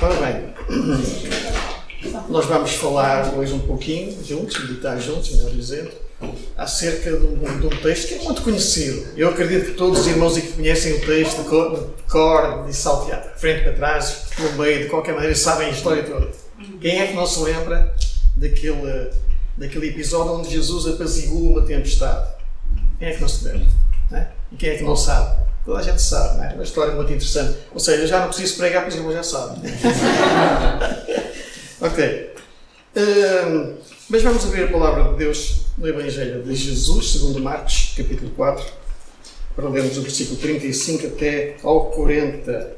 Ora bem, nós vamos falar hoje um pouquinho, juntos, meditar juntos, melhor dizendo, acerca de um, de um, texto que é muito conhecido. Eu acredito que todos os irmãos que conhecem o texto de cor, de salteado, frente para trás, no meio, de qualquer maneira, sabem a história toda. Quem é que não se lembra daquele, daquele episódio onde Jesus apazigou uma tempestade? Quem é que não se lembra? É? E quem é que não sabe? Toda a gente sabe, não é? Uma história muito interessante. Ou seja, já não preciso pregar, pois eu já sabe. ok. Um, mas vamos abrir a palavra de Deus no Evangelho de Jesus, segundo Marcos, capítulo 4, para lermos o versículo 35 até ao 40.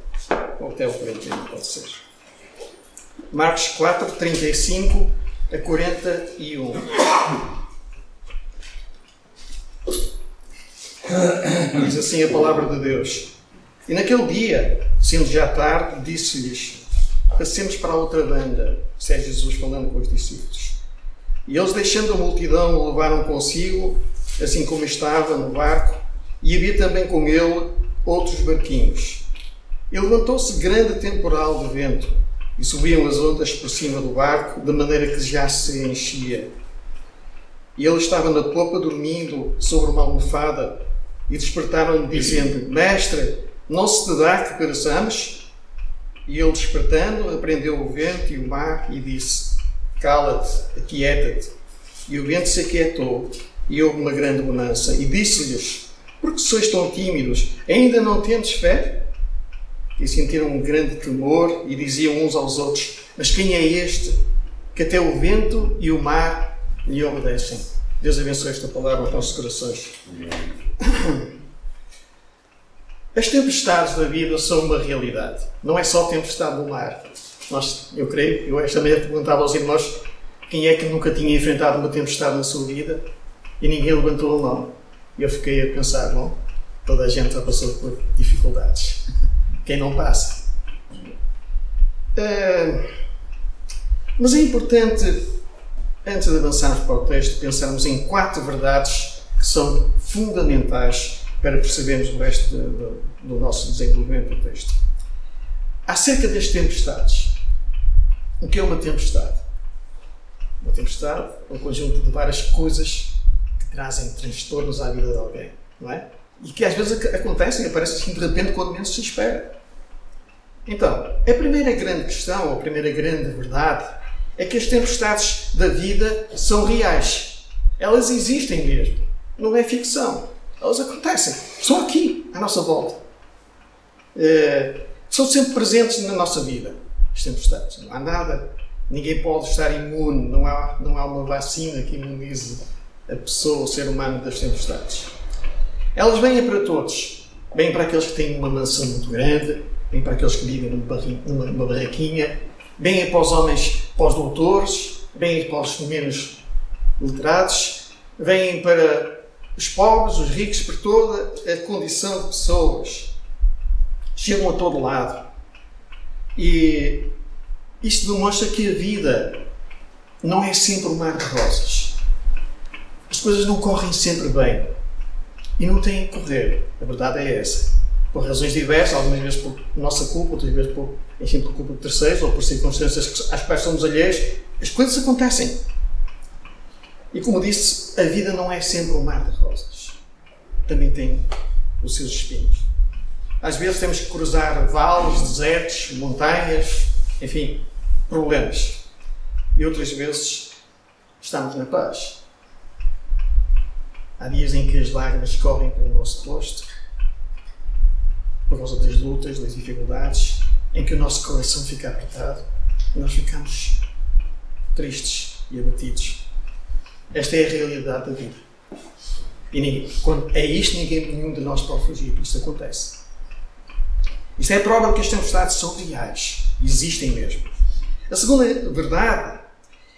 Ou até ao 41, pode ser. Marcos 4, 35 a 41. Diz assim a palavra de Deus. E naquele dia, sendo já tarde, disse-lhes: Passemos para a outra banda. Se é Jesus falando com os discípulos. E eles, deixando a multidão, o levaram consigo, assim como estava no barco, e havia também com ele outros barquinhos. E levantou-se grande temporal de vento, e subiam as ondas por cima do barco, de maneira que já se enchia. E ele estava na popa, dormindo sobre uma almofada, e despertaram-lhe, dizendo: Mestre, não se te dá que pereçamos? E ele, despertando, apreendeu o vento e o mar e disse: Cala-te, aquieta-te. E o vento se aquietou e houve uma grande bonança. E disse-lhes: Por que sois tão tímidos? Ainda não tendes fé? E sentiram um grande temor e diziam uns aos outros: Mas quem é este que até o vento e o mar lhe obedecem? Deus abençoe esta palavra aos nossos corações. As tempestades da vida são uma realidade. Não é só tempestade no mar. Nós, eu creio, eu esta manhã perguntava aos irmãos quem é que nunca tinha enfrentado uma tempestade na sua vida e ninguém levantou a mão. E eu fiquei a pensar, bom, toda a gente já passou por dificuldades. Quem não passa? Uh, mas é importante, antes de avançarmos para o texto, pensarmos em quatro verdades que são fundamentais para percebermos o resto de, de, do nosso desenvolvimento do texto. Acerca das tempestades. O que é uma tempestade? Uma tempestade é um conjunto de várias coisas que trazem transtornos à vida de alguém, não é? E que às vezes acontecem aparecem assim de repente quando menos se espera. Então, a primeira grande questão, ou a primeira grande verdade, é que as tempestades da vida são reais. Elas existem mesmo não é ficção. Elas acontecem. Estão aqui, à nossa volta. É, são sempre presentes na nossa vida. As tempestades. Não há nada. Ninguém pode estar imune. Não há, não há uma vacina que imunize a pessoa, o ser humano, das tempestades. Elas vêm para todos. Vêm para aqueles que têm uma mansão muito grande. Vêm para aqueles que vivem numa, numa barraquinha. Vêm para os homens, para os doutores. Vêm para os menos letrados. Vêm para os pobres, os ricos, por toda a condição de pessoas. Chegam a todo lado. E isto demonstra que a vida não é sempre um mar de rosas. As coisas não correm sempre bem. E não têm que correr. A verdade é essa. Por razões diversas, algumas vezes por nossa culpa, outras vezes por, enfim, por culpa de terceiros ou por circunstâncias às quais somos alheios, as coisas acontecem. E como disse, a vida não é sempre um mar de rosas. Também tem os seus espinhos. Às vezes temos que cruzar vales, desertos, montanhas, enfim, problemas. E outras vezes estamos na paz. Há dias em que as lágrimas correm pelo nosso rosto, por causa das lutas, das dificuldades, em que o nosso coração fica apertado e nós ficamos tristes e abatidos. Esta é a realidade da vida. E ninguém, quando é isto, ninguém, nenhum de nós pode fugir. Isto acontece. Isto é a prova de que as tempestades são reais. Existem mesmo. A segunda verdade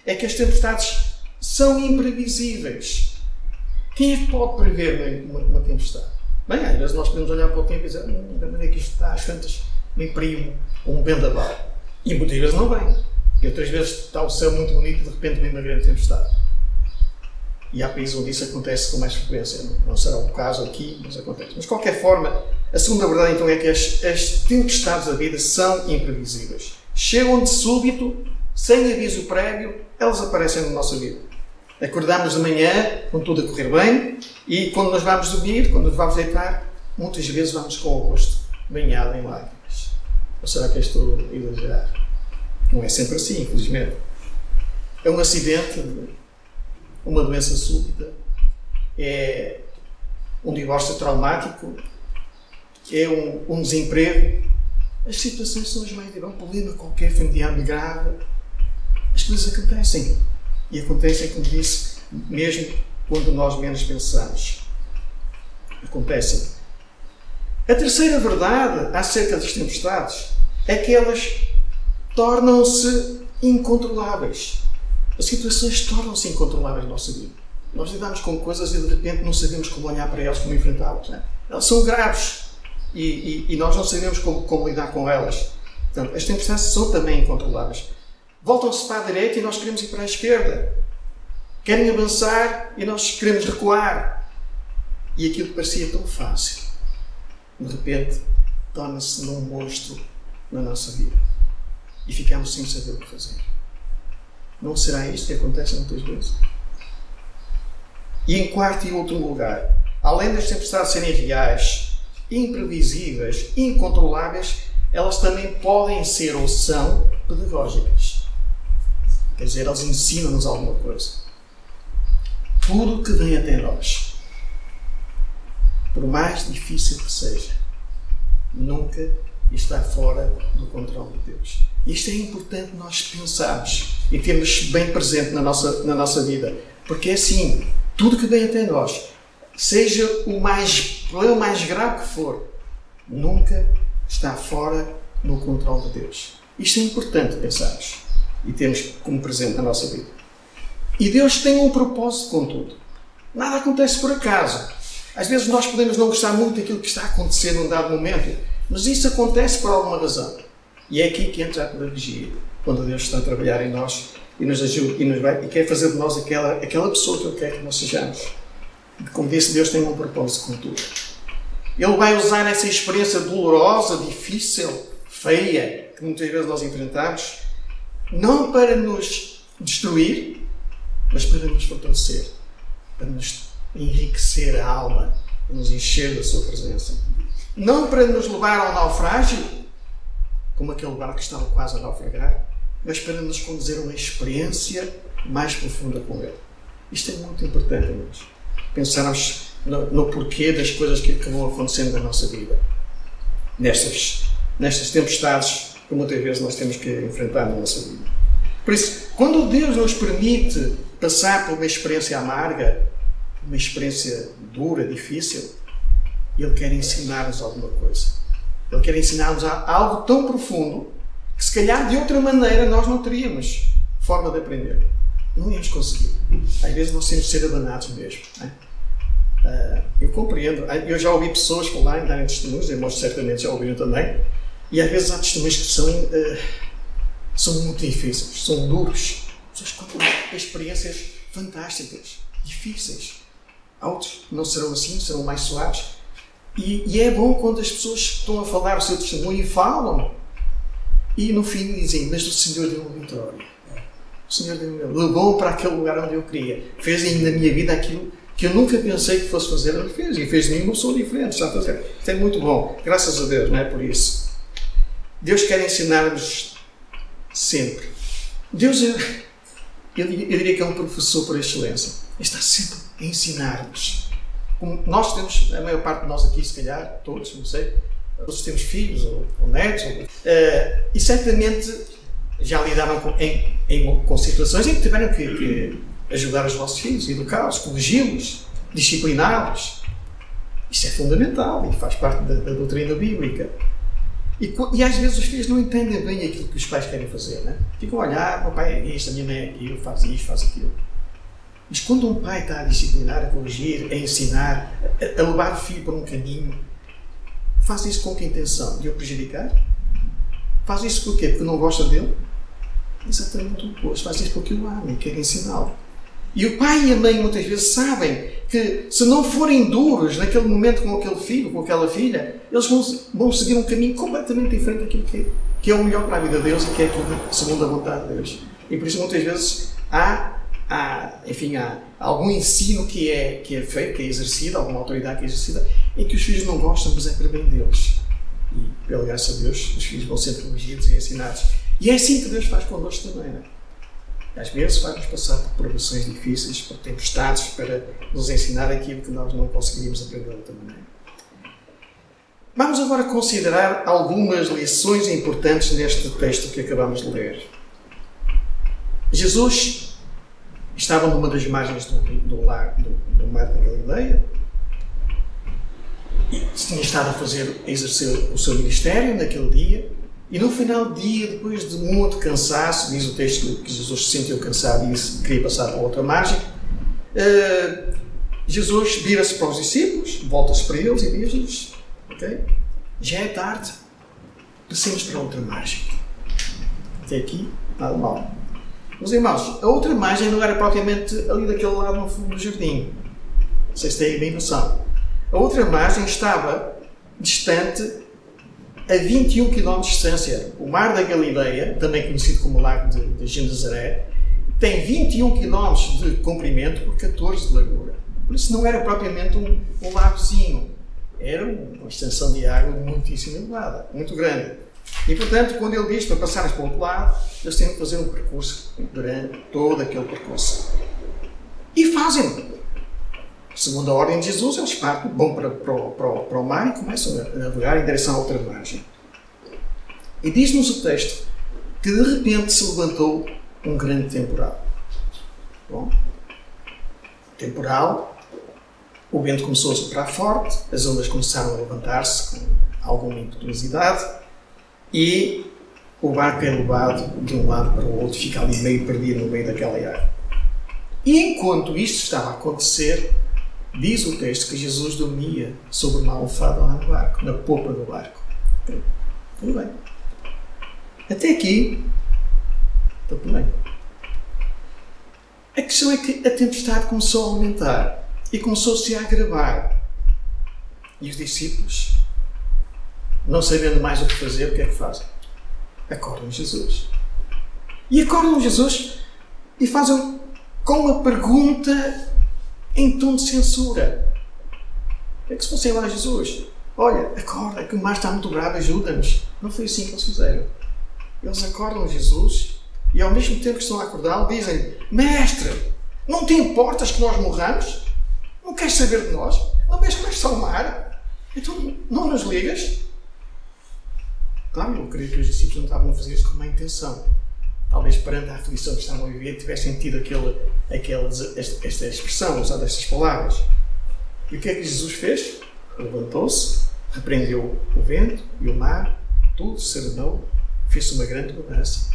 é que as tempestades são imprevisíveis. Quem é que pode prever uma, uma tempestade? Bem, às vezes nós podemos olhar para o tempo e dizer hum, da maneira que isto está, às tantas me imprimo um vendaval. E muitas vezes não vem. E outras vezes está o céu muito bonito e de repente vem uma grande tempestade. E há países onde isso acontece com mais frequência. Não será o caso aqui, mas acontece. Mas, de qualquer forma, a segunda verdade então é que as, as tempestades da vida são imprevisíveis. chegam de súbito, sem aviso prévio, elas aparecem na nossa vida. Acordamos de manhã com tudo a correr bem e quando nós vamos dormir, quando nos vamos deitar, muitas vezes vamos com o rosto banhado em lágrimas. Ou será que estou a exagerar? Não é sempre assim, infelizmente. É um acidente, uma doença súbita, é um divórcio traumático, é um, um desemprego. As situações são as mais graves. Um problema qualquer, familiar grave. As coisas acontecem. E acontecem, como disse, mesmo quando nós menos pensamos. Acontecem. A terceira verdade acerca das tempestades é que elas tornam-se incontroláveis. As situações tornam-se incontroláveis na nossa vida. Nós lidamos com coisas e de repente não sabemos como olhar para elas, como enfrentá-las. É? Elas são graves e, e, e, nós não sabemos como, como lidar com elas. Portanto, as tempestades são também incontroláveis. Voltam-se para a direita e nós queremos ir para a esquerda. Querem avançar e nós queremos recuar. E aquilo que parecia tão fácil, de repente, torna-se num monstro na nossa vida. E ficamos sem saber o que fazer. Não será isto que acontece muitas vezes? E em quarto e último lugar, além das tempestades serem reais, imprevisíveis, incontroláveis, elas também podem ser ou são pedagógicas. Quer dizer, elas ensinam-nos alguma coisa. Tudo que vem até nós, por mais difícil que seja, nunca está fora do controle de Deus. Isto é importante nós pensarmos e termos bem presente na nossa, na nossa vida. Porque é assim, tudo que vem até nós, seja o mais problema mais grave que for, nunca está fora do controle de Deus. Isto é importante pensarmos e termos como presente na nossa vida. E Deus tem um propósito com tudo. Nada acontece por acaso. Às vezes nós podemos não gostar muito daquilo que está a acontecer num dado momento, mas isso acontece por alguma razão. E é aqui que entra a pedagogia, quando Deus está a trabalhar em nós e nos ajuda e, nos vai, e quer fazer de nós aquela, aquela pessoa que Ele quer que nós sejamos. Como disse, Deus tem um propósito com tudo. Ele vai usar essa experiência dolorosa, difícil, feia, que muitas vezes nós enfrentamos, não para nos destruir, mas para nos fortalecer, para nos enriquecer a alma, para nos encher da Sua presença. Não para nos levar ao naufrágio, como aquele barco que estava quase a naufragar, mas para nos conduzir a uma experiência mais profunda com Ele. Isto é muito importante, amigos. Pensarmos no, no porquê das coisas que, vão acontecendo na nossa vida. Nestas, nestas tempestades que muitas vezes nós temos que enfrentar na nossa vida. Por isso, quando Deus nos permite passar por uma experiência amarga, uma experiência dura, difícil, Ele quer ensinar-nos alguma coisa. Ele quer ensinar-nos algo tão profundo que se calhar de outra maneira nós não teríamos forma de aprender. Não íamos conseguir. Às vezes nós temos de ser abanados mesmo. Uh, eu compreendo. Ah, eu já ouvi pessoas falarem, darem testemunhos, irmãos certamente já ouviram também, e às vezes há testemunhos que são, uh, são muito difíceis, são duros. Pessoas contam experiências fantásticas, difíceis. Outros não serão assim, serão mais suaves. E, e é bom quando as pessoas estão a falar o seu testemunho e falam e no fim dizem, mas o Senhor deu-me vitória. O Senhor deu-me levou para aquele lugar onde eu queria. Fez na minha vida aquilo que eu nunca pensei que fosse fazer, ele fez. E fez de mim uma pessoa diferente. Está a fazer. Isto é muito bom. Graças a Deus, não é por isso. Deus quer ensinar-nos sempre. Deus, eu, eu, diria que é um professor por excelência. Está sempre a ensinar-nos. Nós temos, a maior parte de nós aqui, se calhar, todos, não sei, todos temos filhos ou, ou netos, ou, uh, e certamente já lidaram com, em, em, com situações em que tiveram que, que ajudar os vossos filhos, educá-los, corrigi-los, discipliná-los. Isso é fundamental e faz parte da, da doutrina bíblica. E, e, às vezes os filhos não entendem bem aquilo que os pais querem fazer, né? Ficam a olhar, meu pai é isto, a minha mãe é aquilo, faz isto, faz aquilo. Mas quando um pai está a disciplinar, a corrigir, a ensinar, a, a levar o filho para um caminho, Faz isso com que intenção? De o prejudicar? Faz isso por quê? Porque não gosta dele? Exatamente o oposto. Faz isso porque o ama e quer ensiná-lo. E o pai e a mãe muitas vezes sabem que se não forem duros naquele momento com aquele filho, com aquela filha, eles vão, vão seguir um caminho completamente diferente daquilo que, que é o melhor para a vida deles e que é aquilo segundo a vontade de Deus. E por isso muitas vezes há, há enfim, há algum ensino que é, que é feito, que é exercido, alguma autoridade que é exercida, em que os filhos não gostam, mas é para bem deles. E, pela graça de Deus, os filhos vão ser corrigidos e ensinados. E é assim que Deus faz connosco também, não é? Às vezes vai-nos passar por provações difíceis, por tempestades, para nos ensinar aquilo que nós não conseguiríamos aprender de outra maneira. Vamos agora considerar algumas lições importantes neste texto que acabamos de ler. Jesus estava numa das margens do, do, do, do mar da Galileia, tinha estado a fazer, a exercer o seu ministério naquele dia, e no final do dia, depois de muito cansaço, diz o texto que Jesus se sentiu cansado e queria passar para outra margem, uh, Jesus vira-se para os discípulos, volta-se para eles e diz-lhes: Ok, já é tarde, passemos para outra margem. Até aqui, nada mal. Meus irmãos, a outra margem não era propriamente ali daquele lado no fundo do jardim. Vocês têm bem noção. A outra margem estava distante a 21 km de distância. O Mar da Galileia, também conhecido como Lago de, de Genezaré, tem 21 km de comprimento por 14 de largura. Por isso não era propriamente um, um lagozinho. Era uma extensão de água muitíssimo elevada, muito grande. E, portanto, quando ele diz para passarem para o outro lado, eles têm que fazer um percurso durante todo aquele percurso. E fazem. Segundo a ordem de Jesus, eles partem, vão para, para, para, para o mar e começam a navegar em direção à outra margem. E diz-nos o texto que de repente se levantou um grande temporal. Bom, temporal, o vento começou a soprar forte, as ondas começaram a levantar-se com alguma impetuosidade e o barco é levado de um lado para o outro, fica ali meio perdido no meio daquela água. E enquanto isto estava a acontecer, Diz o texto que Jesus dormia sobre uma almofada lá no barco, na popa do barco. Tudo bem. Até aqui, está tudo bem. A questão é que a tempestade começou a aumentar e começou-se a agravar. E os discípulos, não sabendo mais o que fazer, o que é que fazem? Acordam Jesus. E acordam Jesus e fazem com uma pergunta em tom de censura. É que se fossem lá Jesus, olha, acorda, que o mar está muito grave, ajuda-nos. Não foi assim que eles fizeram. Eles acordam Jesus e ao mesmo tempo que estão a acordá-lo, dizem: Mestre, não te importas que nós morramos? Não queres saber de nós? Não vês como é está o mar? Então não nos ligas? Claro, eu creio que os discípulos não estavam a fazer isso com má intenção talvez perante a aflição que estavam a viver, tivessem tido aquele, aquele, esta, esta expressão, usado estas palavras. E o que é que Jesus fez? Levantou-se, repreendeu o vento e o mar, tudo serenou, fez uma grande mudança.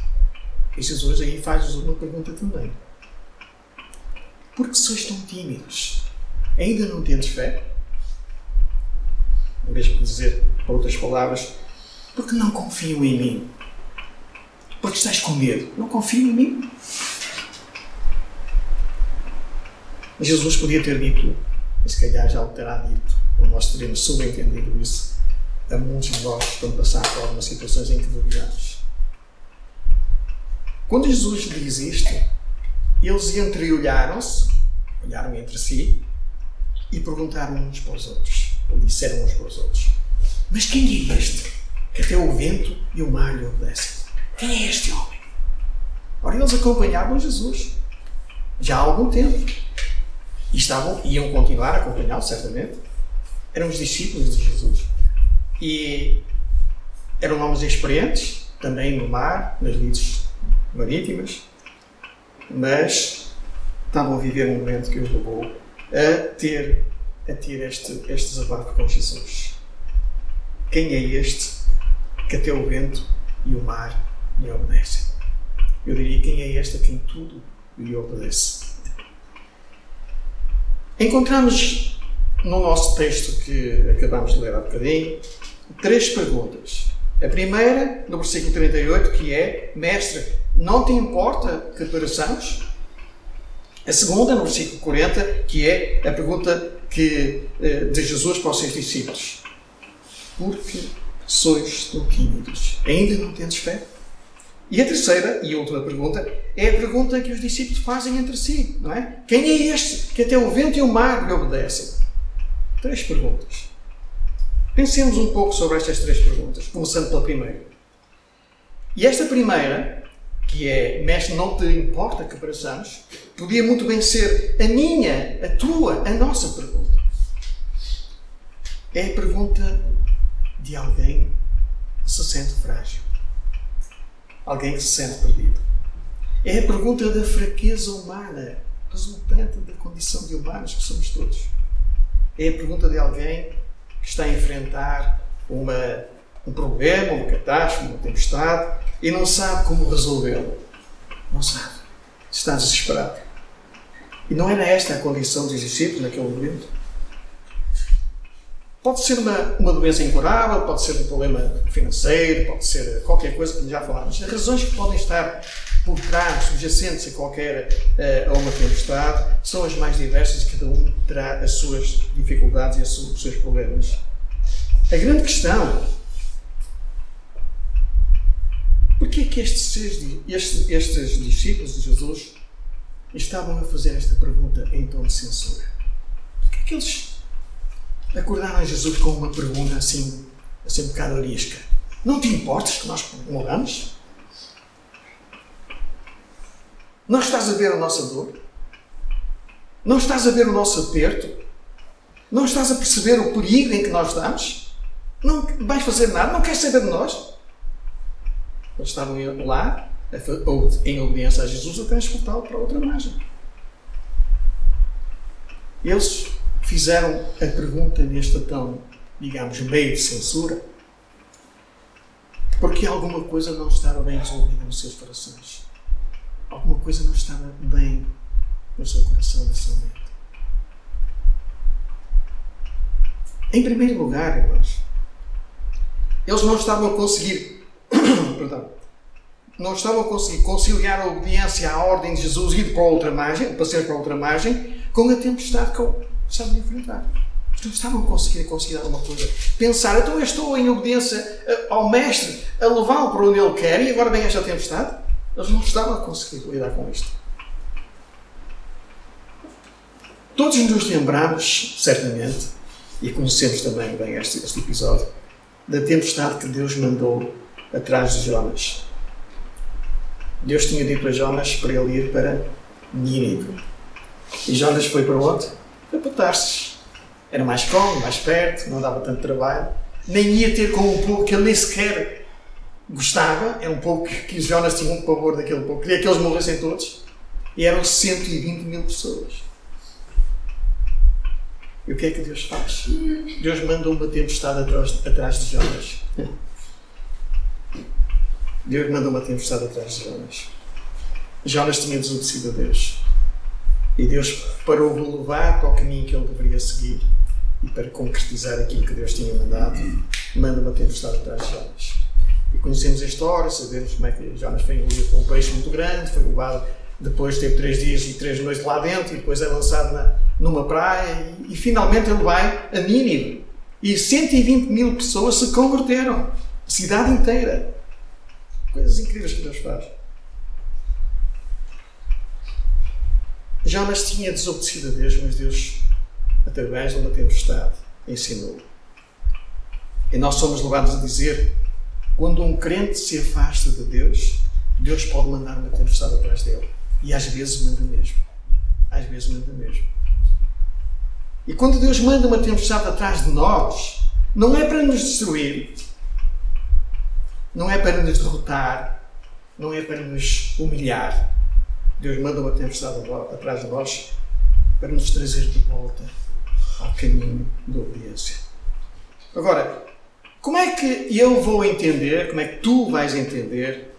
E Jesus aí faz-nos uma pergunta também. Por que sois tão tímidos? Ainda não tendes fé? Em vez de dizer, por outras palavras, porque não confiam em mim? Porque estás com medo. Não confio em mim. Jesus podia ter dito, e se calhar já o terá dito, ou nós teremos subentendido isso a muitos de nós quando passar por algumas situações em que duvidamos. Quando Jesus diz isto, eles entreolharam-se, olharam entre si e perguntaram uns para os outros, ou disseram uns para os outros: Mas quem é este que até o vento e o mar lhe obedecem? Quem é este homem? Ora, eles acompanhavam Jesus já há algum tempo. E estavam, iam continuar a acompanhá-lo, certamente. Eram os discípulos de Jesus. E eram homens experientes, também no mar, nas lides marítimas, mas estavam a viver um momento que os levou a ter, a ter este, este desabafo com Jesus. Quem é este que até o vento e o mar lhe obedecem. Eu diria quem é este quem tudo lhe obedece. Encontramos no nosso texto que acabamos de ler há bocadinho três perguntas. A primeira, no versículo 38, que é: Mestre, não te importa que pereçamos? A segunda, no versículo 40, que é a pergunta que, eh, de Jesus para os seus discípulos: Porque sois tão tímidos? Ainda não tendes fé? E a terceira e última pergunta é a pergunta que os discípulos fazem entre si, não é? Quem é este que até o vento e o mar lhe obedecem? Três perguntas. Pensemos um pouco sobre estas três perguntas, começando pela primeira. E esta primeira, que é, mestre, não te importa que pareçamos, podia muito bem ser a minha, a tua, a nossa pergunta. É a pergunta de alguém que se sente frágil. Alguém que se sente perdido. É a pergunta da fraqueza humana, resultante da condição de humanos que somos todos. É a pergunta de alguém que está a enfrentar uma, um problema, uma catástrofe, uma tempestade e não sabe como resolvê-lo. Não sabe. Está desesperado. E não era esta a condição dos discípulos naquele momento? Pode ser uma, uma doença incurável, pode ser um problema financeiro, pode ser qualquer coisa que já falámos. As razões que podem estar por trás, subjacentes a qualquer uh, a uma tempestade, são as mais diversas e cada um terá as suas dificuldades e os seus problemas. A grande questão Porquê que estes, estes, estes discípulos de Jesus estavam a fazer esta pergunta em tom de censura? Porquê que eles acordaram a Jesus com uma pergunta assim, assim um bocado arisca. Não te importas que nós morramos? Não estás a ver a nossa dor? Não estás a ver o nosso aperto? Não estás a perceber o perigo em que nós estamos? Não vais fazer nada? Não queres saber de nós? Eles estavam lá, em obediência a Jesus, a transportá-lo para outra margem. Eles fizeram a pergunta neste tão, digamos, meio de censura, porque alguma coisa não estava bem resolvida nos seus corações. Alguma coisa não estava bem no seu coração nesse momento. Em primeiro lugar, irmãos, eles não estavam a conseguir, perdão, não estavam a conseguir conciliar a obediência à ordem de Jesus e ir para outra margem, para para outra margem, com a tempestade estavam a enfrentar. Não estavam a conseguir conseguir alguma coisa. Pensar, então eu estou em obediência eh, ao Mestre, a levá-lo para onde ele quer e agora vem esta tempestade? Eles não estavam a conseguir lidar com isto. Todos nos lembramos, certamente, e conhecemos também bem este, este episódio, da tempestade que Deus mandou atrás de Jonas. Deus tinha dito a Jonas para ele ir para Nínive. E Jonas foi para onde? Tarsis. Era mais cómodo, mais perto, não dava tanto trabalho. Nem ia ter com um povo que ele nem sequer gostava. Era um povo que, que Jonas tinha um pavor daquele povo. Queria que eles morressem todos. E eram 120 mil pessoas. E o que é que Deus faz? Deus manda uma tempestade atrás, atrás de Jonas. Deus manda uma tempestade atrás de Jonas. Jonas tinha desobedecido a Deus. E Deus parou de levar para o caminho que ele deveria seguir e para concretizar aquilo que Deus tinha mandado, manda uma tempestade atrás de Jonas. E conhecemos a história, sabemos como é que Jonas foi engolido por um peixe muito grande, foi levado, depois teve três dias e três noites lá dentro, e depois é lançado na, numa praia, e, e finalmente ele vai a Nínive. E 120 mil pessoas se converteram. Cidade inteira. Coisas incríveis que Deus faz. Jonas tinha desobedecido a Deus, mas Deus, através de uma tempestade, ensinou. E nós somos levados a dizer: quando um crente se afasta de Deus, Deus pode mandar uma tempestade atrás dele. E às vezes manda mesmo. Às vezes manda mesmo. E quando Deus manda uma tempestade atrás de nós, não é para nos destruir, não é para nos derrotar, não é para nos humilhar, Deus manda uma tempestade atrás de nós para nos trazer de volta ao caminho da obediência. Agora, como é que eu vou entender, como é que tu vais entender,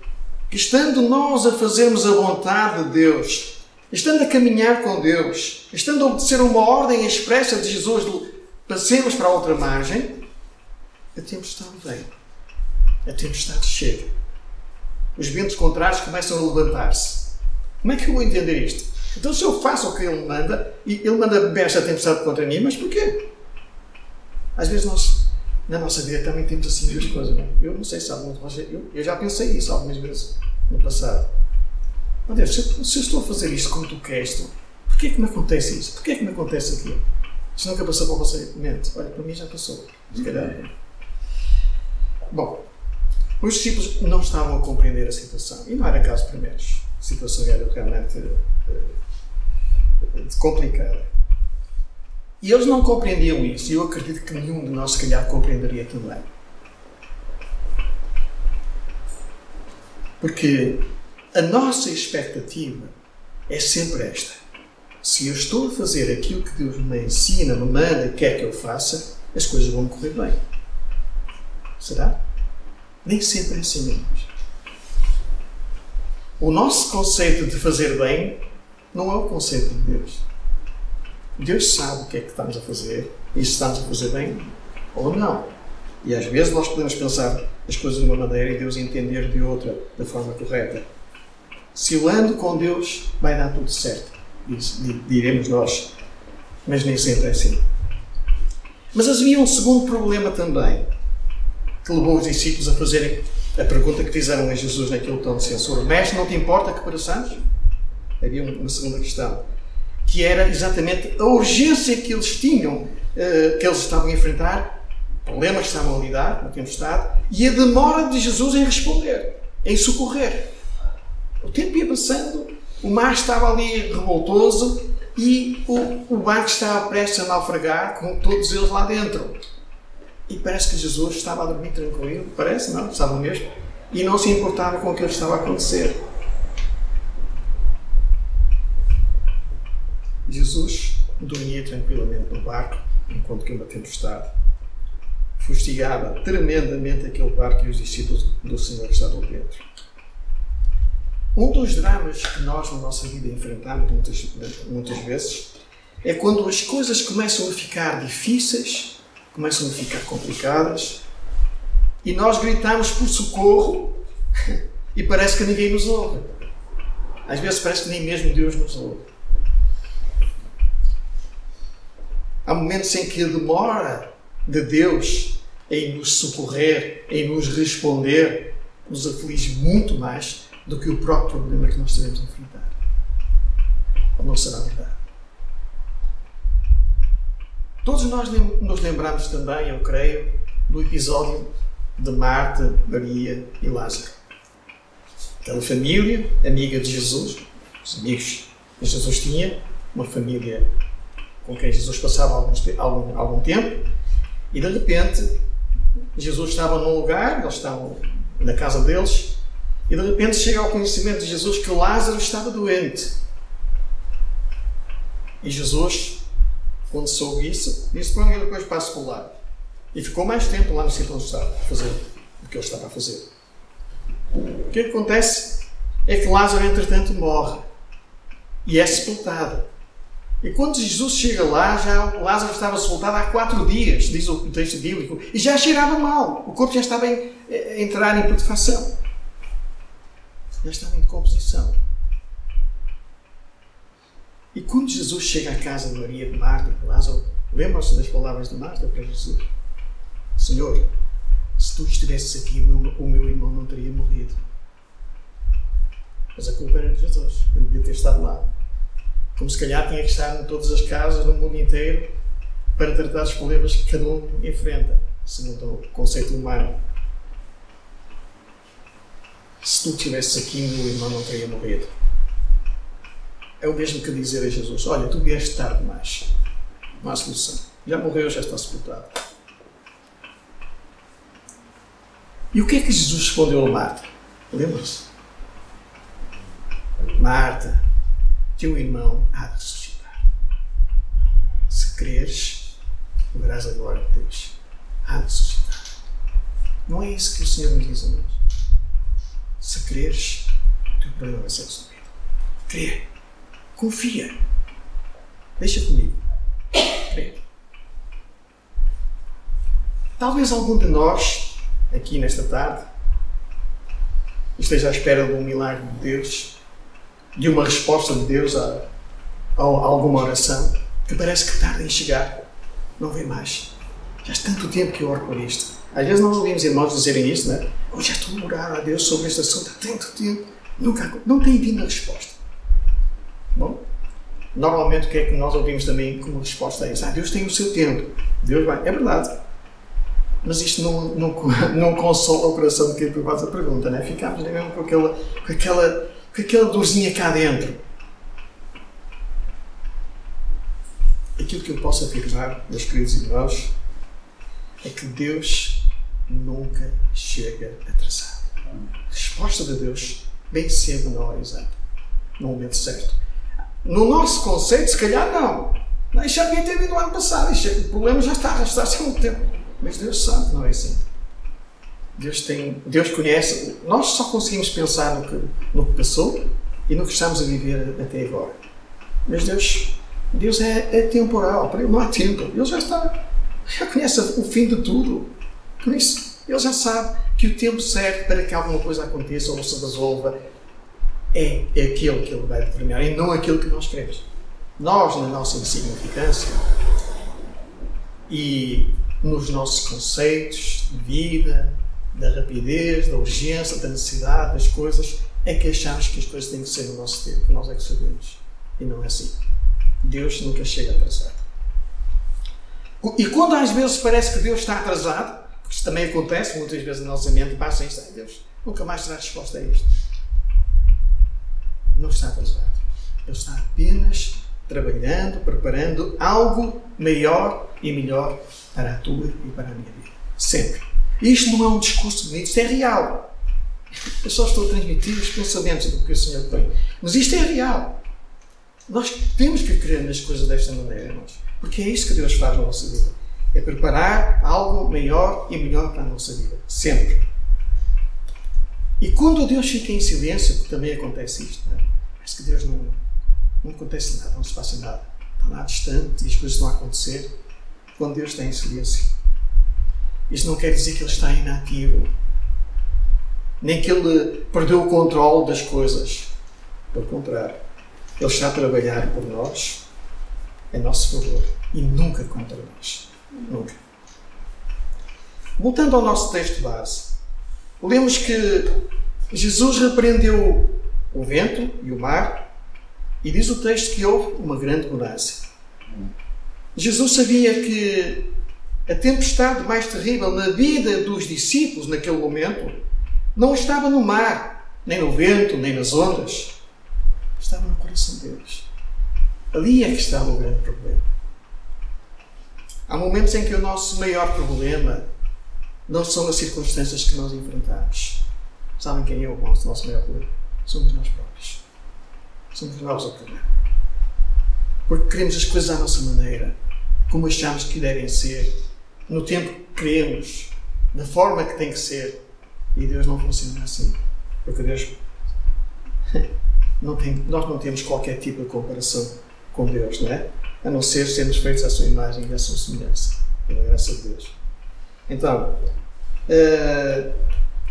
que estando nós a fazermos a vontade de Deus, estando a caminhar com Deus, estando a obedecer uma ordem expressa de Jesus passemos para a outra margem, a tempestade vem. A tempestade chega. Os ventos contrários começam a levantar-se. Como é que eu vou entender isto? Então, se eu faço o que ele manda, e ele manda beber esta tempestade contra mim, mas porquê? Às vezes nós, na nossa vida, também temos assim duas coisas. Não? É? Eu não sei se alguns de vocês. Eu, eu já pensei isso algumas vezes no passado. Meu Deus, se, se eu estou a fazer isto como tu queres, porquê que me acontece isso? Porquê que me acontece aquilo? Isso nunca passou para você mente. Olha, para mim já passou. Se calhar. Bom, os discípulos não estavam a compreender a situação. E não era caso primeiros. Situação era realmente uh, complicada. E eles não compreendiam isso. E eu acredito que nenhum de nós, se calhar, compreenderia também. Porque a nossa expectativa é sempre esta. Se eu estou a fazer aquilo que Deus me ensina, me manda, quer que eu faça, as coisas vão correr bem. Será? Nem sempre é assim mesmo. O nosso conceito de fazer bem não é o conceito de Deus. Deus sabe o que é que estamos a fazer e se estamos a fazer bem ou não. E às vezes nós podemos pensar as coisas de uma maneira e Deus entender de outra, da forma correta. Se eu ando com Deus, vai dar tudo certo, diremos nós. Mas nem sempre é assim. Mas havia um segundo problema também, que levou os discípulos a fazerem a pergunta que fizeram a Jesus naquele tom de censura: Mestre, não te importa que pareçamos? Havia uma segunda questão, que era exatamente a urgência que eles tinham, eh, que eles estavam a enfrentar, problemas que estavam a lidar com a tempestade, e a demora de Jesus em responder, em socorrer. O tempo ia passando, o mar estava ali revoltoso e o, o barco estava prestes a naufragar com todos eles lá dentro. E parece que Jesus estava a dormir tranquilo, parece, não? Estava mesmo. E não se importava com o que estava a acontecer. Jesus dormia tranquilamente no barco, enquanto que uma tempestade fustigava tremendamente aquele barco e os discípulos do Senhor estavam dentro. Um dos dramas que nós na nossa vida enfrentamos muitas, muitas vezes é quando as coisas começam a ficar difíceis, começam a ficar complicadas e nós gritamos por socorro e parece que ninguém nos ouve. Às vezes parece que nem mesmo Deus nos ouve. Há momentos em que a demora de Deus em nos socorrer, em nos responder, nos aflige muito mais do que o próprio problema que nós devemos enfrentar. Ou não será verdade? Todos nós nos lembramos também, eu creio, do episódio de Marta, Maria e Lázaro. Aquela família, amiga de Jesus, os amigos que Jesus tinha, uma família com quem Jesus passava algum, algum tempo, e de repente Jesus estava num lugar, eles estavam na casa deles, e de repente chega ao conhecimento de Jesus que Lázaro estava doente. E Jesus, quando soube isso, disse para ele depois passo por lá. E ficou mais tempo lá no sítio onde estava a fazer o que ele estava a fazer. O que acontece é que Lázaro, entretanto, morre e é sepultado. E quando Jesus chega lá, já Lázaro estava soltado há quatro dias, diz o texto bíblico, e já cheirava mal. O corpo já estava a entrar em putrefação. Já estava em decomposição. E quando Jesus chega à casa de Maria, de Marta de Lázaro, lembram-se das palavras de Marta para Jesus? Senhor, se tu estivesses aqui, o meu, o meu irmão não teria morrido. Mas a culpa era de Jesus. Ele devia ter estado lá como se calhar tinha que estar em todas as casas no mundo inteiro para tratar os problemas que cada um enfrenta, segundo o conceito humano. Se tu estivesses aqui, meu irmão não teria morrido. É o mesmo que dizer a Jesus: Olha, tu vieste tarde demais. Não há solução. Já morreu, já está sepultado. E o que é que Jesus respondeu a Marta? Lembra-se? Marta, teu irmão há de ressuscitar. Se creres, verás a glória de Deus. Há de ressuscitar. Não é isso que o Senhor nos diz a nós. Se creres, o teu problema vai ser resolvido. Crê. Confia. Deixa comigo. Crê. Talvez algum de nós, aqui nesta tarde, esteja à espera de um milagre de Deus de uma resposta de Deus a, alguma oração que parece que tarda em chegar, não vem mais. Já há tanto tempo que eu oro por isto. Às vezes não ouvimos irmãos dizerem isso, né? Oh, já estou a orar a Deus sobre este assunto há tanto tempo. Nunca, não tem vindo a resposta. Bom, normalmente o que é que nós ouvimos também como resposta a isso? Ah, Deus tem o seu tempo. Deus vai. É verdade. Mas isto não, não, não consola o coração de quem faz a pergunta, né? Ficamos mesmo com aquela, com aquela, com aquela dorzinha cá dentro. Aquilo que eu posso afirmar, meus queridos irmãos, é que Deus nunca chega atrasado. A resposta de Deus bem cedo na hora exata, no momento certo. No nosso conceito, se calhar não. Isso já devia ter vindo no ano passado. o problema já está a arrastar-se há muito tempo. Mas Deus sabe, não é assim. Deus, tem, Deus conhece. Nós só conseguimos pensar no que, no que passou e no que estamos a viver até agora. Mas Deus, Deus é, é temporal. Para Ele não há tempo. Ele já está. Já conhece o fim de tudo. Por isso, Ele já sabe que o tempo certo para que alguma coisa aconteça ou se resolva é, aquele que Ele vai determinar e não aquilo que nós queremos. Nós, na nossa insignificância e nos nossos conceitos de vida, da rapidez, da urgência, da necessidade das coisas, é que achamos que as coisas têm que ser no nosso tempo. Nós é que sabemos. E não é assim. Deus nunca chega atrasado. E quando às vezes parece que Deus está atrasado, porque isso também acontece muitas vezes na nossa mente, passa isto, Deus nunca mais terá resposta a isto. Não está atrasado. Ele está apenas trabalhando, preparando algo maior e melhor para a tua e para a minha vida. Sempre. Isto não é um discurso bonito, isto é real. Eu só estou a transmitir os pensamentos do que o Senhor tem. Mas isto é real. Nós temos que crer nas coisas desta maneira, irmãos. Porque é isso que Deus faz na nossa vida. É preparar algo maior e melhor para a nossa vida. Sempre. E quando Deus fica em silêncio, porque também acontece isto, não é? Parece que Deus não, não acontece nada, não se passa nada. Está lá distante e as coisas estão a acontecer quando Deus está em silêncio. Isso não quer dizer que Ele está inativo, nem que Ele perdeu o controle das coisas. Pelo contrário, Ele está a trabalhar por nós, em nosso favor, e nunca contra nós. Nunca. Voltando ao nosso texto base, lemos que Jesus repreendeu o vento e o mar, e diz o texto que houve uma grande mudança. Jesus sabia que a tempestade mais terrível na vida dos discípulos naquele momento não estava no mar, nem no vento, nem nas ondas. Estava no coração deles. Ali é que estava o grande problema. Há momentos em que o nosso maior problema não são as circunstâncias que nós enfrentamos. Sabem quem é o nosso maior problema? Somos nós próprios. Somos nós o problema. Porque queremos as coisas à nossa maneira como achamos que devem ser, no tempo que queremos, da forma que tem que ser. E Deus não funciona assim. Porque Deus. Não tem, nós não temos qualquer tipo de comparação com Deus, não é? A não ser sermos feitos à sua imagem e à sua semelhança, pela graça de Deus. Então, uh,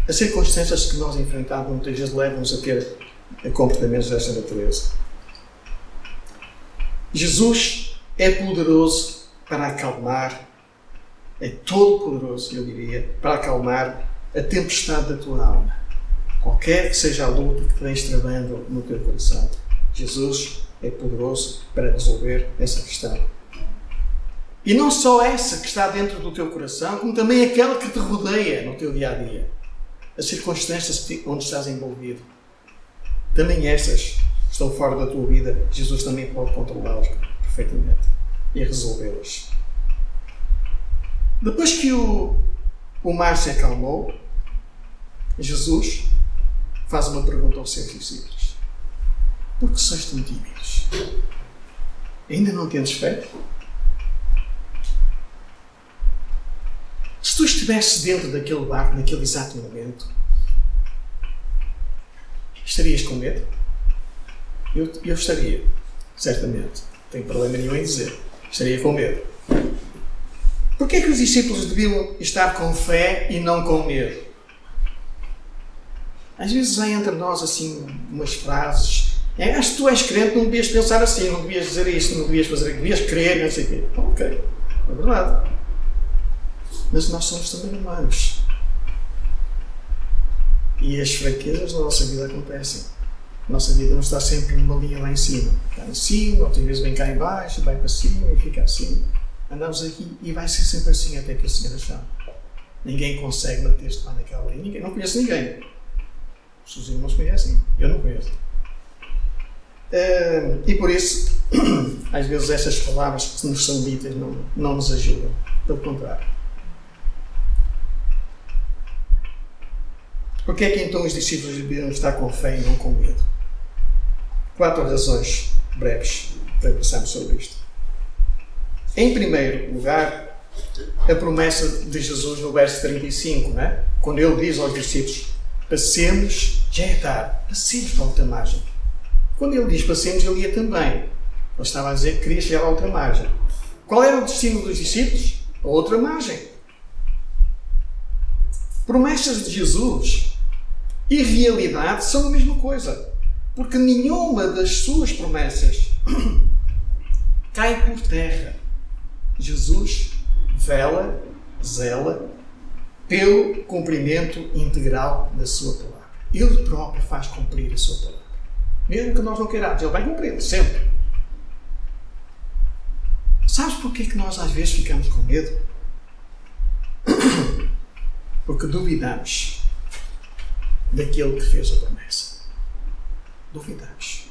as circunstâncias que nós enfrentamos muitas vezes levam-nos a ter comportamentos desta natureza. Jesus é poderoso para acalmar, é todo poderoso, eu diria, para acalmar a tempestade da tua alma. Qualquer que seja a luta que tens travando no teu coração, Jesus é poderoso para resolver essa questão. E não só essa que está dentro do teu coração, como também aquela que te rodeia no teu dia a dia. As circunstâncias onde estás envolvido. Também essas estão fora da tua vida. Jesus também pode controlá-las perfeitamente e resolvê-las. Depois que o, o mar se acalmou, Jesus faz uma pergunta aos seus discípulos: Por que sois tão tímidos? Ainda não tendes fé? Se tu estivesses dentro daquele barco naquele exato momento, estarias com medo? Eu, eu estaria, certamente. Não tenho problema nenhum em dizer estaria com medo. Por que é que os discípulos deviam estar com fé e não com medo? Às vezes vem entre nós assim umas frases É, acho que tu és crente, não devias pensar assim, não devias dizer isto, não devias fazer aquilo, devias crer, não sei o quê. Ok, é verdade. Mas nós somos também humanos. E as fraquezas da nossa vida acontecem. A nossa vida não está sempre numa linha lá em cima. Cá em cima, outras vezes vem cá em baixo, vai para cima e fica assim. Andamos aqui e vai ser sempre assim até que o Senhor chame. Ninguém consegue bater-se lá naquela linha. Ninguém, não conheço ninguém. Os seus irmãos conhecem. Eu não conheço. Uh, e por isso, às vezes, essas palavras que nos são ditas não, não nos ajudam. Pelo contrário. Porquê é que então os discípulos deveriam estar com fé e não com medo? Quatro razões breves para pensarmos sobre isto. Em primeiro lugar, a promessa de Jesus no verso 35, né? quando ele diz aos discípulos: Passemos, já é tarde, passemos para a outra margem. Quando ele diz passemos, ele ia também. Ele estava a dizer que queria chegar à outra margem. Qual era o destino dos discípulos? A outra margem. Promessas de Jesus e realidade são a mesma coisa. Porque nenhuma das suas promessas cai por terra. Jesus vela, zela pelo cumprimento integral da sua palavra. Ele próprio faz cumprir a sua palavra. Mesmo que nós não queiramos, ele vai cumprir, sempre. Sabes porquê que nós às vezes ficamos com medo? Porque duvidamos daquele que fez a promessa. Duvidamos.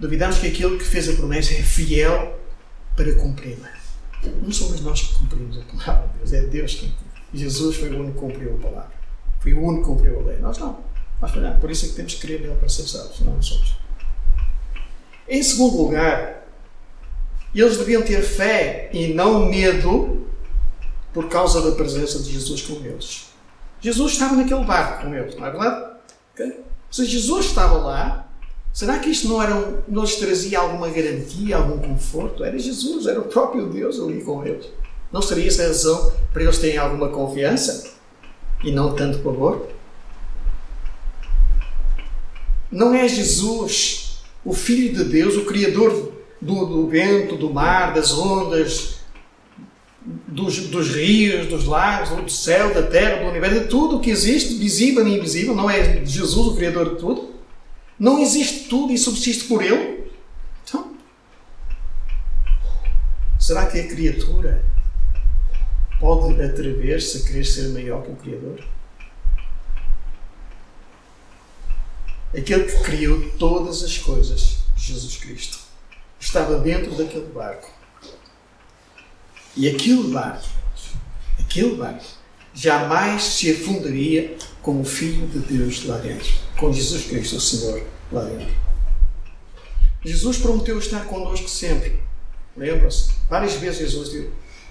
Duvidamos que aquele que fez a promessa é fiel para cumpri-la. Não somos nós que cumprimos a palavra de Deus, é Deus quem. Jesus foi o único que cumpriu a palavra. Foi o único que cumpriu a lei. Nós não. Nós falhamos. Por isso é que temos que crer nele para ser salvos, não somos. Em segundo lugar, eles deviam ter fé e não medo por causa da presença de Jesus com eles. Jesus estava naquele barco com eles, não é verdade? Okay? Se Jesus estava lá, será que isto não, era um, não lhes trazia alguma garantia, algum conforto? Era Jesus, era o próprio Deus ali com eles. Não seria essa a razão para eles terem alguma confiança e não tanto pavor? Não é Jesus, o Filho de Deus, o Criador do, do vento, do mar, das ondas, dos, dos, rios, dos lagos, do céu, da terra, do universo, de tudo o que existe, visível e invisível, não é Jesus o Criador de tudo? Não existe tudo e subsiste por Ele? Então, será que a criatura pode atrever-se a querer ser maior que o Criador? Aquele que criou todas as coisas, Jesus Cristo, estava dentro daquele barco e aquele barco, aquele barco, jamais se afundaria com o Filho de Deus lá dentro, com Jesus Cristo, o Senhor, lá dentro. Jesus prometeu estar connosco sempre. Lembra-se? Várias vezes Jesus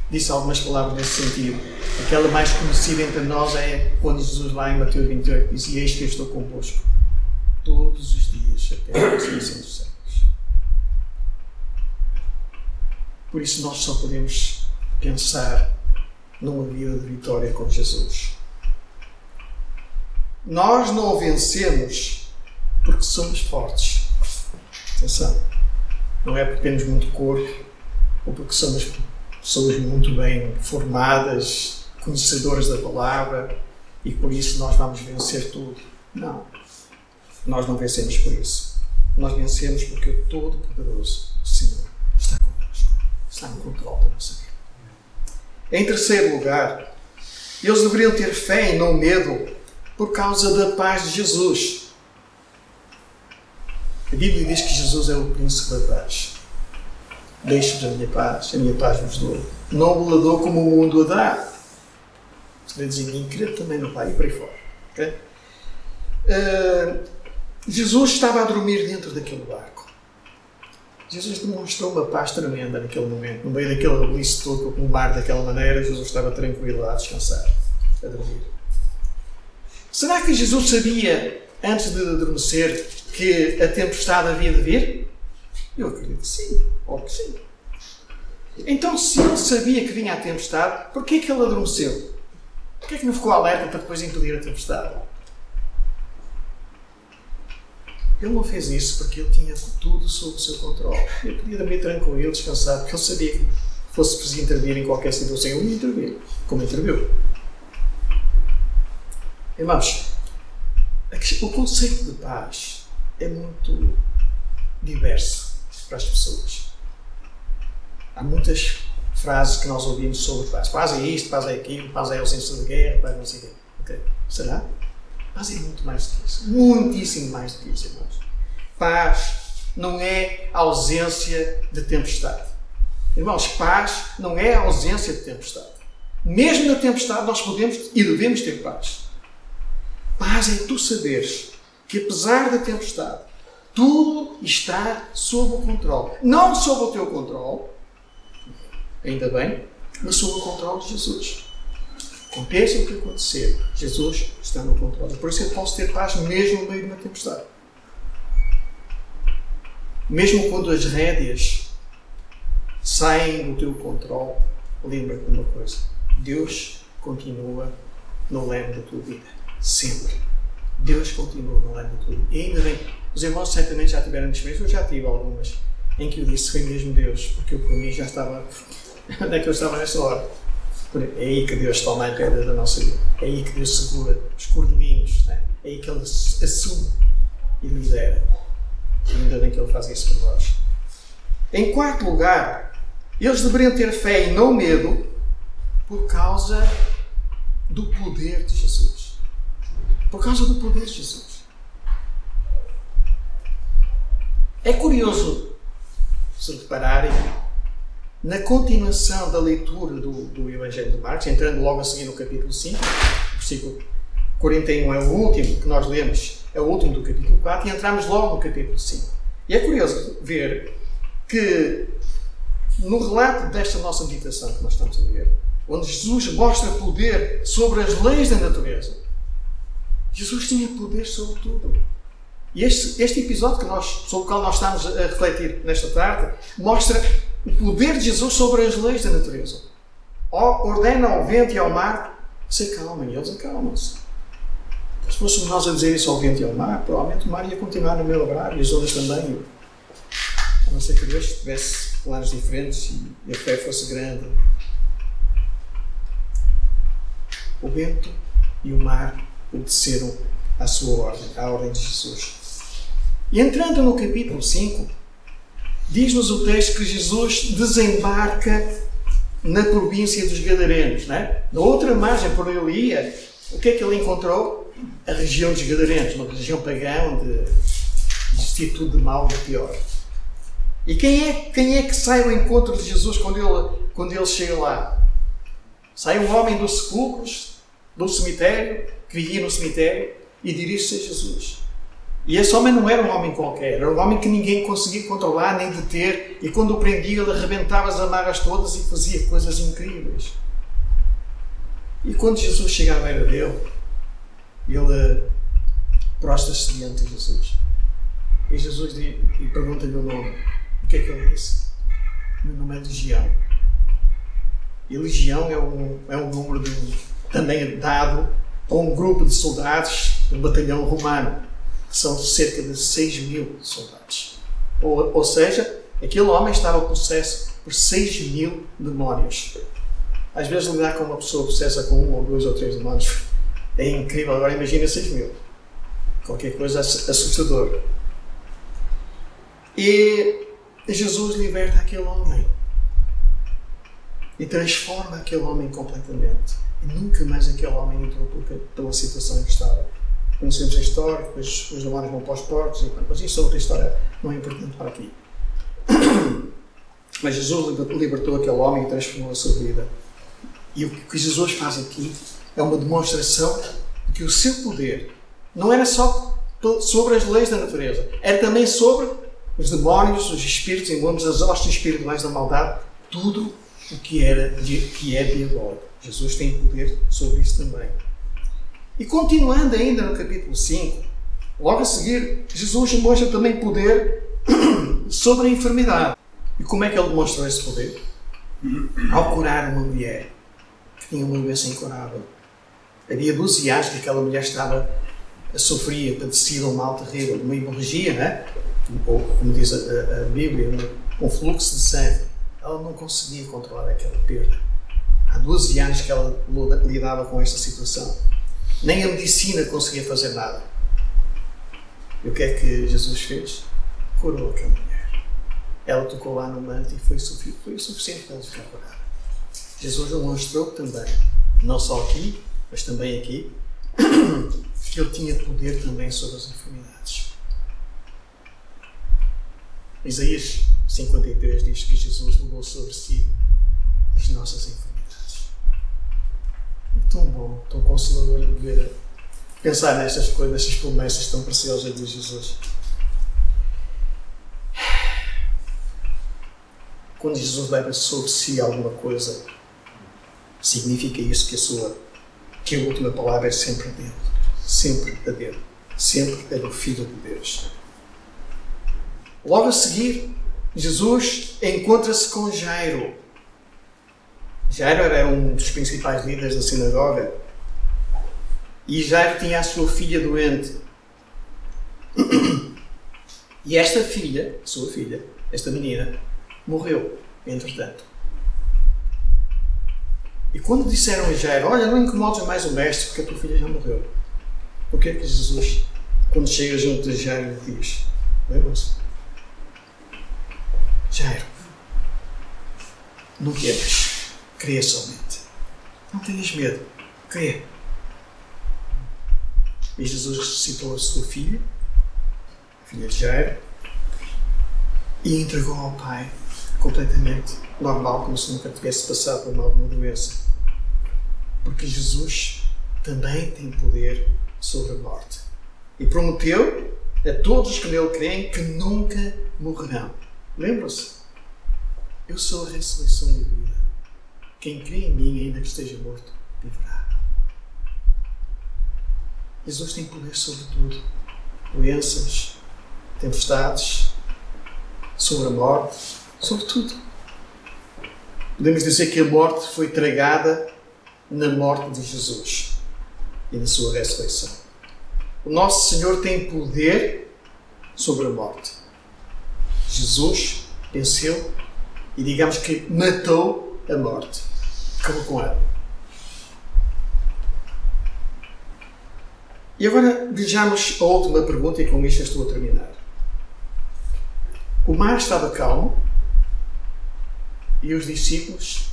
disse algumas palavras nesse sentido. Aquela mais conhecida entre nós é quando Jesus, lá em Mateus 28, dizia: Eis que eu estou convosco todos os dias até a extinção dos séculos. Por isso, nós só podemos pensar numa vida de vitória com Jesus. Nós não vencemos porque somos fortes. Atenção. Não é porque temos muito corpo ou porque somos pessoas muito bem formadas, conhecedoras da palavra e por isso nós vamos vencer tudo. Não. Nós não vencemos por isso. Nós vencemos porque o Todo-Poderoso, o Senhor, está connosco. Está no controle da nossa vida. Em terceiro lugar, eles deveriam ter fé e não medo por causa da paz de Jesus. A Bíblia diz que Jesus é o príncipe da paz. Deixe-vos a minha paz, a minha paz vos dou. Não o dou como o mundo a dá. Dizem, crer também no Pai e por aí fora. Okay? Uh, Jesus estava a dormir dentro daquele barco. Jesus demonstrou uma paz tremenda naquele momento. No meio daquele rebuliço todo, com o mar daquela maneira, Jesus estava tranquilo a descansar, a dormir. Será que Jesus sabia, antes de adormecer, que a tempestade havia de vir? Eu acredito que sim, ou que sim. Então, se ele sabia que vinha a tempestade, por que é que ele adormeceu? Por que é que não ficou alerta para depois impedir a tempestade? Ele não fez isso porque ele tinha tudo sob o seu controle. Ele podia dormir tranquilo, descansado, porque ele sabia que fosse preciso intervir em qualquer situação. Ele ia intervir, como interviu. Irmãos, o conceito de paz é muito diverso para as pessoas. Há muitas frases que nós ouvimos sobre paz. Paz é isto, paz é aquilo, paz é ausência de guerra, paz não sei o quê. Okay. Será? Paz é muito mais que isso. Muitíssimo mais do que isso, irmãos. Paz não é ausência de tempestade. Irmãos, paz não é ausência de tempestade. Mesmo na tempestade, nós podemos e devemos ter paz. Paz é tu saberes que, apesar da tempestade, tudo está sob o controle. Não sob o teu controle, ainda bem, mas sob o controle de Jesus. Aconteça o que acontecer, Jesus está no controle. Por isso eu posso ter paz mesmo no meio de uma tempestade. Mesmo quando as rédeas saem do teu controle, lembra-te de uma coisa: Deus continua no leme da tua vida. Sempre. Deus continua no leme da tua vida. E ainda bem, os irmãos certamente já tiveram experiências, eu já tive algumas, em que eu disse: Foi mesmo Deus, porque eu por mim já estava. Onde é que eu estava nessa hora? É aí que Deus toma a pedra da nossa vida. É aí que Deus segura os cordelinhos. Né? É aí que Ele assume e lidera. E ainda bem que Ele faz isso por nós. Em quarto lugar, eles deveriam ter fé e não medo por causa do poder de Jesus. Por causa do poder de Jesus. É curioso se repararem na continuação da leitura do, do Evangelho de Marcos, entrando logo a seguir no capítulo 5, versículo 41 é o último que nós lemos, é o último do capítulo 4, e entramos logo no capítulo 5. E é curioso ver que no relato desta nossa meditação que nós estamos a ver, onde Jesus mostra poder sobre as leis da natureza, Jesus tinha poder sobre tudo. E este, este episódio que nós, sobre o qual nós estamos a refletir nesta tarde mostra o poder de Jesus sobre as leis da natureza. Ordena ao vento e ao mar se acalmem, e eles acalmam-se. Se fôssemos nós a dizer isso ao vento e ao mar, provavelmente o mar ia continuar no meu horário e as ondas também. A não ser que Deus tivesse planos diferentes e a fé fosse grande. O vento e o mar obedeceram à sua ordem, à ordem de Jesus. E entrando no capítulo 5, diz-nos o texto que Jesus desembarca na província dos Gadarenos. Né? Na outra margem, por onde ele ia, o que é que ele encontrou? A região dos Gadarenos, uma região pagã onde existia tudo de mal e pior. E quem é, quem é que sai ao encontro de Jesus quando ele, quando ele chega lá? Sai um homem dos sepulcros, do cemitério, que vivia no cemitério, e dirige-se a Jesus. E esse homem não era um homem qualquer, era um homem que ninguém conseguia controlar nem deter, e quando o prendia, ele arrebentava as amarras todas e fazia coisas incríveis. E quando Jesus chega à beira dele, ele prostra-se diante de Jesus. E Jesus pergunta-lhe o nome. O que é que ele disse? Meu nome é Legião. E Legião é um, é um número de, também dado a um grupo de soldados, um batalhão romano são cerca de 6 mil soldados. Ou, ou seja, aquele homem estava possesso por 6 mil demónios. Às vezes lidar com uma pessoa possessa com um ou dois ou três demónios é incrível. Agora imagina 6 mil. Qualquer coisa assustadora. E Jesus liberta aquele homem e transforma aquele homem completamente. E nunca mais aquele homem entrou pela situação que estava conhecemos a história, depois os demónios vão para os porcos, mas isso é outra história, não é importante para aqui. Mas Jesus libertou aquele homem e transformou a sua vida. E o que Jesus faz aqui é uma demonstração de que o seu poder não era só sobre as leis da natureza, era também sobre os demónios, os espíritos imundos, as hostes espirituais da maldade, tudo o que, era, que é diabólico. Jesus tem poder sobre isso também. E continuando ainda no capítulo 5, logo a seguir, Jesus mostra também poder sobre a enfermidade. E como é que ele demonstrou esse poder? Ao curar uma mulher que tinha uma doença incurável. Havia 12 anos que aquela mulher estava sofria, padecia um mal terrível, uma hemorragia, né? ou como diz a, a, a Bíblia, um fluxo de sangue, ela não conseguia controlar aquela perda. Há 12 anos que ela lidava com esta situação. Nem a medicina conseguia fazer nada. E o que é que Jesus fez? Curou aquela mulher. Ela tocou lá no manto e foi, foi suficiente para ela ficar curada. Jesus demonstrou também, não só aqui, mas também aqui, que ele tinha poder também sobre as enfermidades. Isaías 53 diz que Jesus levou sobre si as nossas enfermidades. É tão bom, tão consolador ver, pensar nestas coisas, nestas promessas tão preciosas de Jesus. Quando Jesus leva sobre si alguma coisa, significa isso que a sua que a última palavra é sempre dele. Sempre a dele. Sempre é do Filho de Deus. Logo a seguir, Jesus encontra-se com Jairo. Jairo era um dos principais líderes da sinagoga. E Jairo tinha a sua filha doente. E esta filha, sua filha, esta menina, morreu, entretanto. E quando disseram a Jairo, olha, não incomodes mais o mestre porque a tua filha já morreu. O que é que Jesus, quando chega junto de Jairo, diz? Lembram-se? Jairo, não queres, crê somente. Não tenhas medo, crê. E Jesus ressuscitou a sua filha, a filha de e entregou ao Pai completamente normal, como se nunca tivesse passado por alguma doença. Porque Jesus também tem poder sobre a morte. E prometeu a todos que nele creem que nunca morrerão. Lembram-se? Eu sou a ressurreição e a vida. Quem crê em mim, ainda que esteja morto, viverá. Jesus tem poder sobre tudo: doenças, tempestades, sobre a morte, sobre tudo. Podemos dizer que a morte foi tragada na morte de Jesus e na sua ressurreição. O nosso Senhor tem poder sobre a morte. Jesus venceu e, digamos que, matou a morte. Acabou com ela. E agora vejamos a última pergunta, e com isto estou a terminar. O mar estava calmo e os discípulos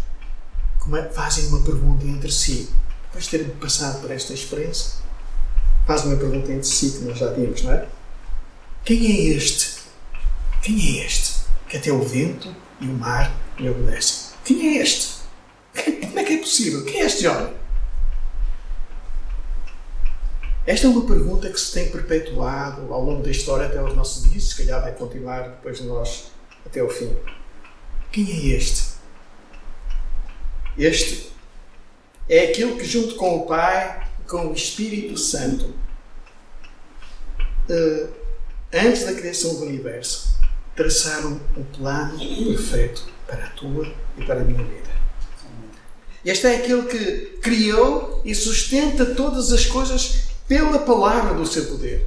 fazem uma pergunta entre si. Depois de terem passado por esta experiência, fazem uma pergunta entre si que nós já vimos, não é? Quem é este? Quem é este? Que até o vento e o mar lhe obedecem. Quem é este? Como é que é possível? Quem é este homem? Esta é uma pergunta que se tem perpetuado ao longo da história até aos nossos dias, se calhar vai continuar depois de nós até o fim. Quem é este? Este é aquele que, junto com o Pai com o Espírito Santo, uh, antes da criação do universo, traçaram um plano perfeito para a tua e para a minha vida. Este é aquele que criou e sustenta todas as coisas pela palavra do seu poder.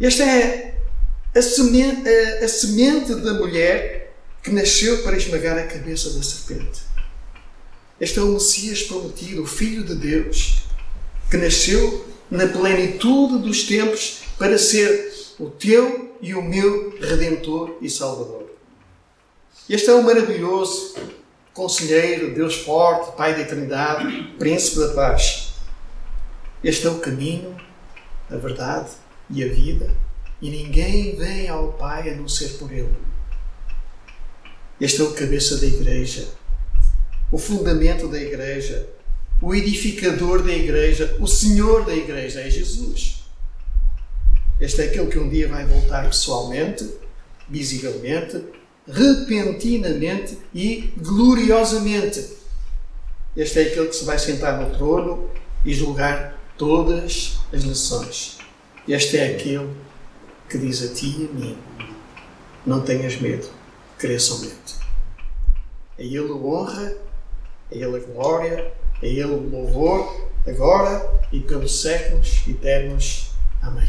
Esta é a semente, a, a semente da mulher que nasceu para esmagar a cabeça da serpente. Este é o Messias prometido, o Filho de Deus, que nasceu na plenitude dos tempos para ser o teu e o meu Redentor e Salvador. Este é o maravilhoso Conselheiro, Deus forte, Pai da eternidade, Príncipe da paz. Este é o caminho, a verdade e a vida e ninguém vem ao Pai a não ser por Ele. Este é o cabeça da Igreja, o fundamento da Igreja, o edificador da Igreja, o Senhor da Igreja é Jesus. Este é aquele que um dia vai voltar pessoalmente, visivelmente, repentinamente e gloriosamente. Este é aquele que se vai sentar no trono e julgar todas as nações. Este é aquele que diz a ti e a mim: Não tenhas medo, crê somente. A Ele honra, a Ele a glória, a Ele o louvor, agora e pelos séculos eternos. Amém.